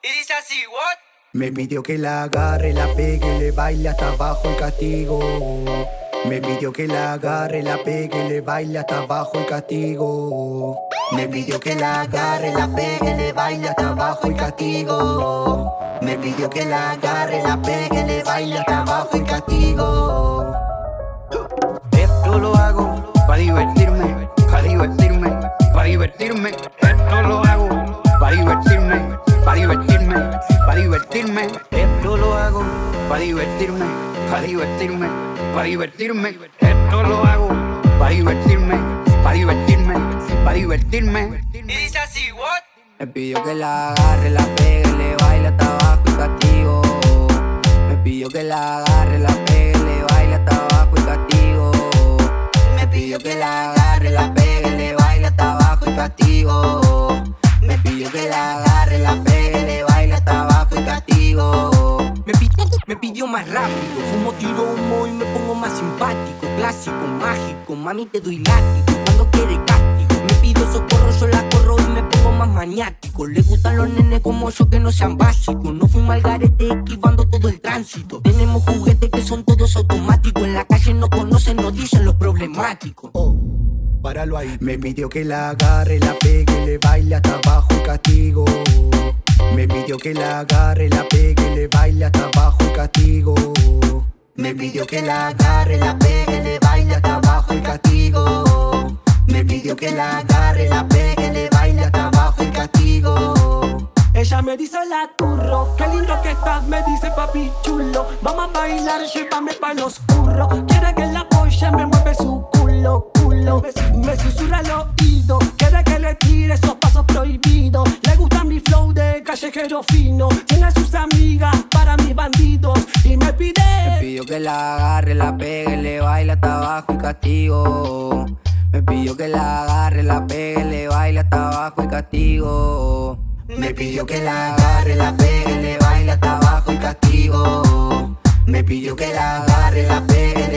Y dice así, what? Me pidió que la agarre, la pegue, le baile hasta abajo el castigo. Me pidió que la agarre, la pegue, le baile hasta abajo el castigo. Me pidió que la agarre, la pegue, le baile hasta abajo el castigo. Me pidió que la agarre, la pegue, le baile hasta abajo el castigo. Esto lo hago divertirme, para divertirme. Esto lo hago para divertirme, para divertirme, para divertirme. Esto lo hago para divertirme, para divertirme, para divertirme. Y dice así, what? Me pidió que la agarre, la pegue, le baile hasta abajo y castigo. Me pidió que la agarre, la pegue, le baile hasta abajo y castigo. Me pidió que la agarre, la pegue, le baile hasta abajo y castigo. Me pidió que la agarre, más rápido, fumo tiro humo y me pongo más simpático, clásico, mágico, mami te doy látigo cuando quiere castigo. Me pido socorro, yo la corro y me pongo más maniático. Le gustan los nenes como yo que no sean básicos. No fui mal garete esquivando todo el tránsito. Tenemos juguetes que son todos automáticos. En la calle no conocen, nos dicen los problemáticos. Oh, páralo ahí. Me pidió que la agarre, la pegue, le baile hasta abajo y castigo. Me pidió que la agarre, la pegue, le baile hasta abajo Me pidió que la agarre, la pegue, le baile hasta abajo y castigo. Me pidió que la agarre, la pegue, le baile hasta abajo y castigo. Ella me dice la turro, qué lindo que estás, me dice papi chulo. Vamos a bailar, llévame pa' los curros. Quiere que la polla me mueve su culo, culo. Me, me susurra al oído, quiere que le tire esos pasos prohibidos. Le gusta mi flow de callejero fino. Tiene pidió que la agarre, la pegue, le baile hasta abajo y castigo. Me pidió que la agarre, la pegue, le baile hasta abajo y castigo. Me pidió que la agarre, la pegue, le baile hasta abajo y castigo. Me pidió que la agarre, la pegue,